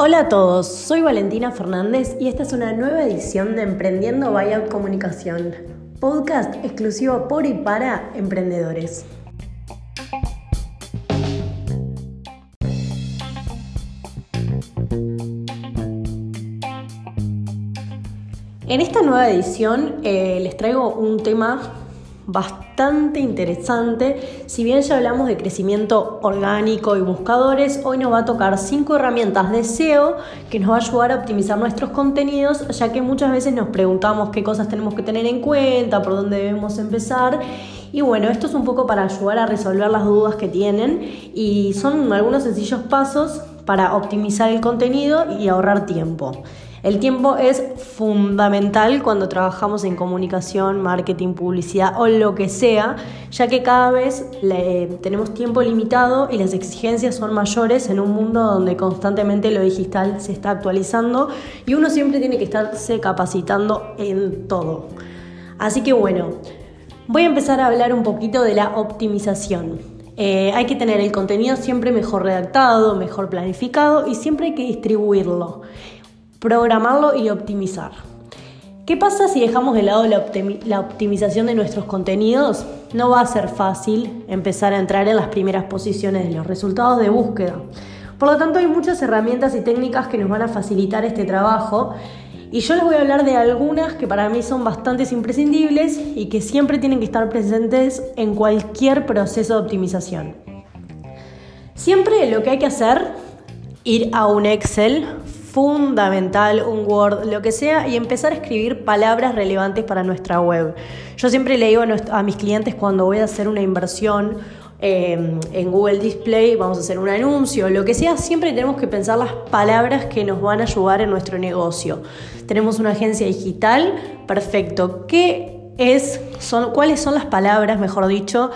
Hola a todos, soy Valentina Fernández y esta es una nueva edición de Emprendiendo Buyout Comunicación, podcast exclusivo por y para emprendedores. En esta nueva edición eh, les traigo un tema bastante interesante. Si bien ya hablamos de crecimiento orgánico y buscadores, hoy nos va a tocar cinco herramientas de SEO que nos va a ayudar a optimizar nuestros contenidos, ya que muchas veces nos preguntamos qué cosas tenemos que tener en cuenta, por dónde debemos empezar. Y bueno, esto es un poco para ayudar a resolver las dudas que tienen y son algunos sencillos pasos para optimizar el contenido y ahorrar tiempo. El tiempo es fundamental cuando trabajamos en comunicación, marketing, publicidad o lo que sea, ya que cada vez tenemos tiempo limitado y las exigencias son mayores en un mundo donde constantemente lo digital se está actualizando y uno siempre tiene que estarse capacitando en todo. Así que bueno, voy a empezar a hablar un poquito de la optimización. Eh, hay que tener el contenido siempre mejor redactado, mejor planificado y siempre hay que distribuirlo programarlo y optimizar. ¿Qué pasa si dejamos de lado la, optimización de nuestros contenidos? No va a ser fácil empezar a entrar en las primeras posiciones de los resultados de búsqueda. Por lo tanto, hay muchas herramientas y técnicas que nos van a facilitar este trabajo y yo les voy a hablar de algunas que para mí son bastante imprescindibles y que siempre tienen que estar presentes en cualquier proceso de optimización. Siempre lo que hay que hacer, ir a un Excel, fundamental, un Word, lo que sea, y empezar a escribir palabras relevantes para nuestra web. Yo siempre le digo a, mis clientes cuando voy a hacer una inversión em, en Google Display, vamos a hacer un anuncio, lo que sea, siempre tenemos que pensar las palabras que nos van a ayudar en nuestro negocio. Tenemos una agencia digital, perfecto. ¿Qué es, son, cuáles son las palabras, mejor dicho,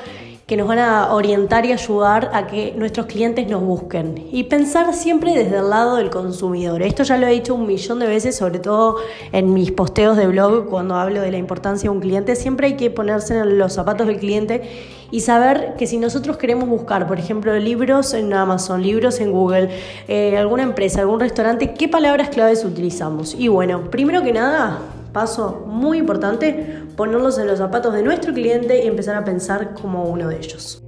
que nos van a orientar y ayudar a que nuestros clientes nos busquen. Y pensar siempre desde el lado del consumidor. Esto ya lo he dicho un millón de veces, sobre todo en mis posteos de blog, cuando hablo de la importancia de un cliente. Siempre hay que ponerse en los zapatos del cliente y saber que si nosotros queremos buscar, por ejemplo, libros en Amazon, libros en Google, eh, alguna empresa, algún restaurante, ¿qué palabras claves utilizamos? Y bueno, primero que nada, Paso muy importante, ponerlos en los zapatos de nuestro cliente y empezar a pensar como uno de ellos.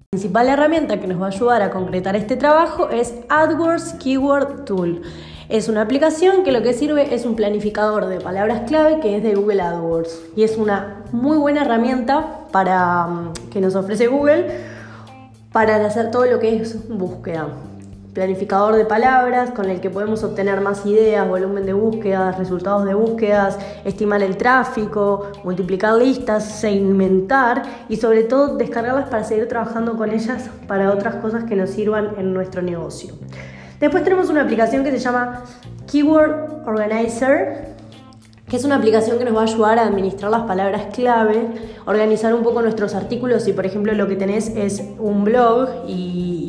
La principal herramienta que nos va a ayudar a concretar este trabajo es AdWords Keyword Tool. Es una aplicación que lo que sirve es un planificador de palabras clave que es de Google AdWords y es una muy buena herramienta para, mm, que nos ofrece Google para hacer todo lo que es búsqueda planificador de palabras con el que podemos obtener más ideas, volumen de búsquedas, resultados de búsquedas, estimar el tráfico, multiplicar listas, segmentar y sobre todo descargarlas para seguir trabajando con ellas para otras cosas que nos sirvan en nuestro negocio. Después tenemos una aplicación que se llama Keyword Organizer, que es una aplicación que nos va a ayudar a administrar las palabras clave, organizar un poco nuestros artículos. Si por ejemplo lo que tenés es un blog y,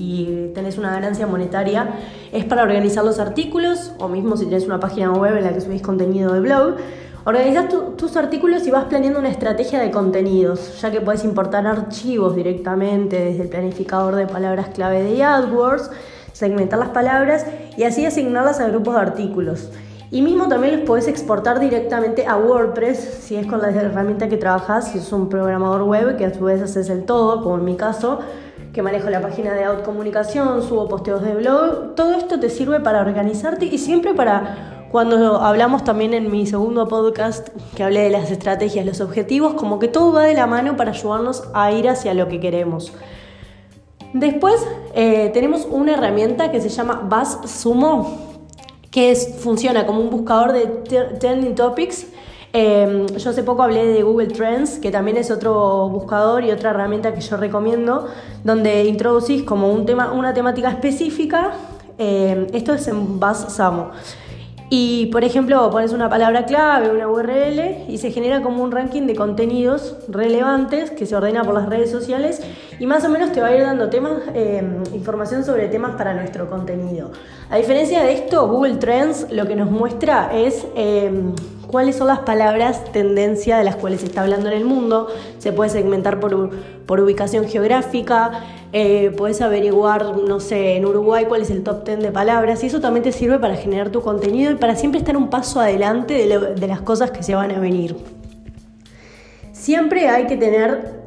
tenés una ganancia monetaria, es para organizar los artículos, o mismo si tenés una página web en la que subís contenido de blog. Organizás tus artículos y vas planeando una estrategia de contenidos, ya que puedes importar archivos directamente desde el planificador de palabras clave de AdWords, segmentar las palabras y así asignarlas a grupos de artículos. Y mismo también los puedes exportar directamente a WordPress si es con la herramienta que trabajas, si es un programador web que a su vez haces el todo, como en mi caso, que manejo la página de Outcomunicación, subo posteos de blog. Todo esto te sirve para organizarte y siempre para cuando hablamos también en mi segundo podcast que hablé de las estrategias, los objetivos, como que todo va de la mano para ayudarnos a ir hacia lo que queremos. Después eh, tenemos una herramienta que se llama BuzzSumo que funciona como un buscador de trending topics. Em, yo hace poco hablé de Google Trends, que también es otro buscador y otra herramienta que yo recomiendo, donde introducís como un tema, una temática específica. Em, esto es en BuzzSumo. Y por ejemplo, pones una palabra clave, una URL y se genera como un ranking de contenidos relevantes que se ordena por las redes sociales y más o menos te va a ir dando temas, em, información sobre temas para nuestro contenido. A diferencia de esto, Google Trends lo que nos muestra es em, cuáles son las palabras tendencia de las cuales se está hablando en el mundo. Se puede segmentar por, por ubicación geográfica, eh, puedes averiguar, no sé, en Uruguay cuál es el top 10 de palabras y eso también te sirve para generar tu contenido y para siempre estar un paso adelante de, de las cosas que se van a venir. Siempre hay que tener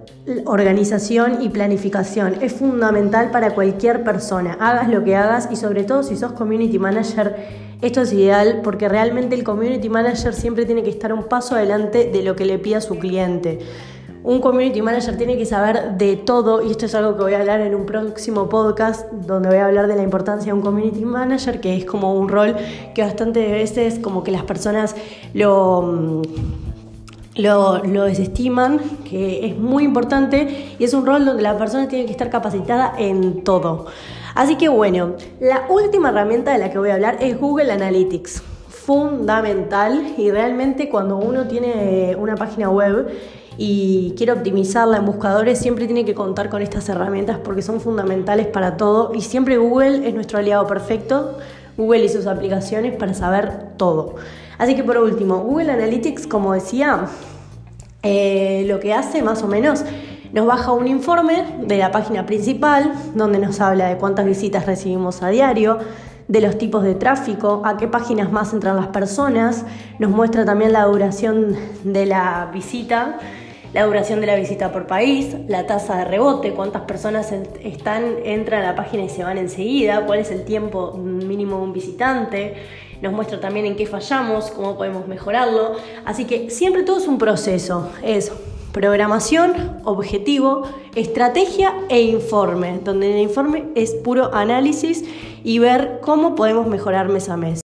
organización y planificación. Es fundamental para cualquier persona, hagas lo que hagas y sobre todo si sos community manager, esto es ideal porque realmente el community manager siempre tiene que estar un paso adelante de lo que le pida su cliente. Un community manager tiene que saber de todo y esto es algo que voy a hablar en un próximo podcast donde voy a hablar de la importancia de un community manager que es como un rol que bastante veces como que las personas lo lo, desestiman, que es muy importante y es un rol donde la persona tiene que estar capacitada en todo. Así que bueno, la última herramienta de la que voy a hablar es Google Analytics. Fundamental y realmente cuando uno tiene una página web y quiere optimizarla en buscadores, siempre tiene que contar con estas herramientas porque son fundamentales para todo y siempre Google es nuestro aliado perfecto, Google y sus aplicaciones para saber todo. Así que por último, Google Analytics, como decía, eh, lo que hace más o menos nos baja un informe de la página principal donde nos habla de cuántas visitas recibimos a diario, de los tipos de tráfico, a qué páginas más entran las personas, nos muestra también la duración de la visita, la duración de la visita por país, la tasa de rebote, cuántas personas están, entran a la página y se van enseguida, cuál es el tiempo mínimo de un visitante, nos muestra también en qué fallamos, cómo podemos mejorarlo. Así que siempre todo es un proceso, es programación, objetivo, estrategia e informe, donde el informe es puro análisis y ver cómo podemos mejorar mes a mes.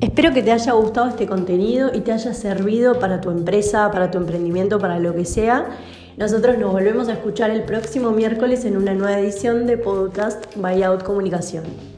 Espero que te haya gustado este contenido y te haya servido para tu empresa, para tu emprendimiento, para lo que sea. Nosotros nos volvemos a escuchar el próximo miércoles en una nueva edición de podcast Buyout Comunicación.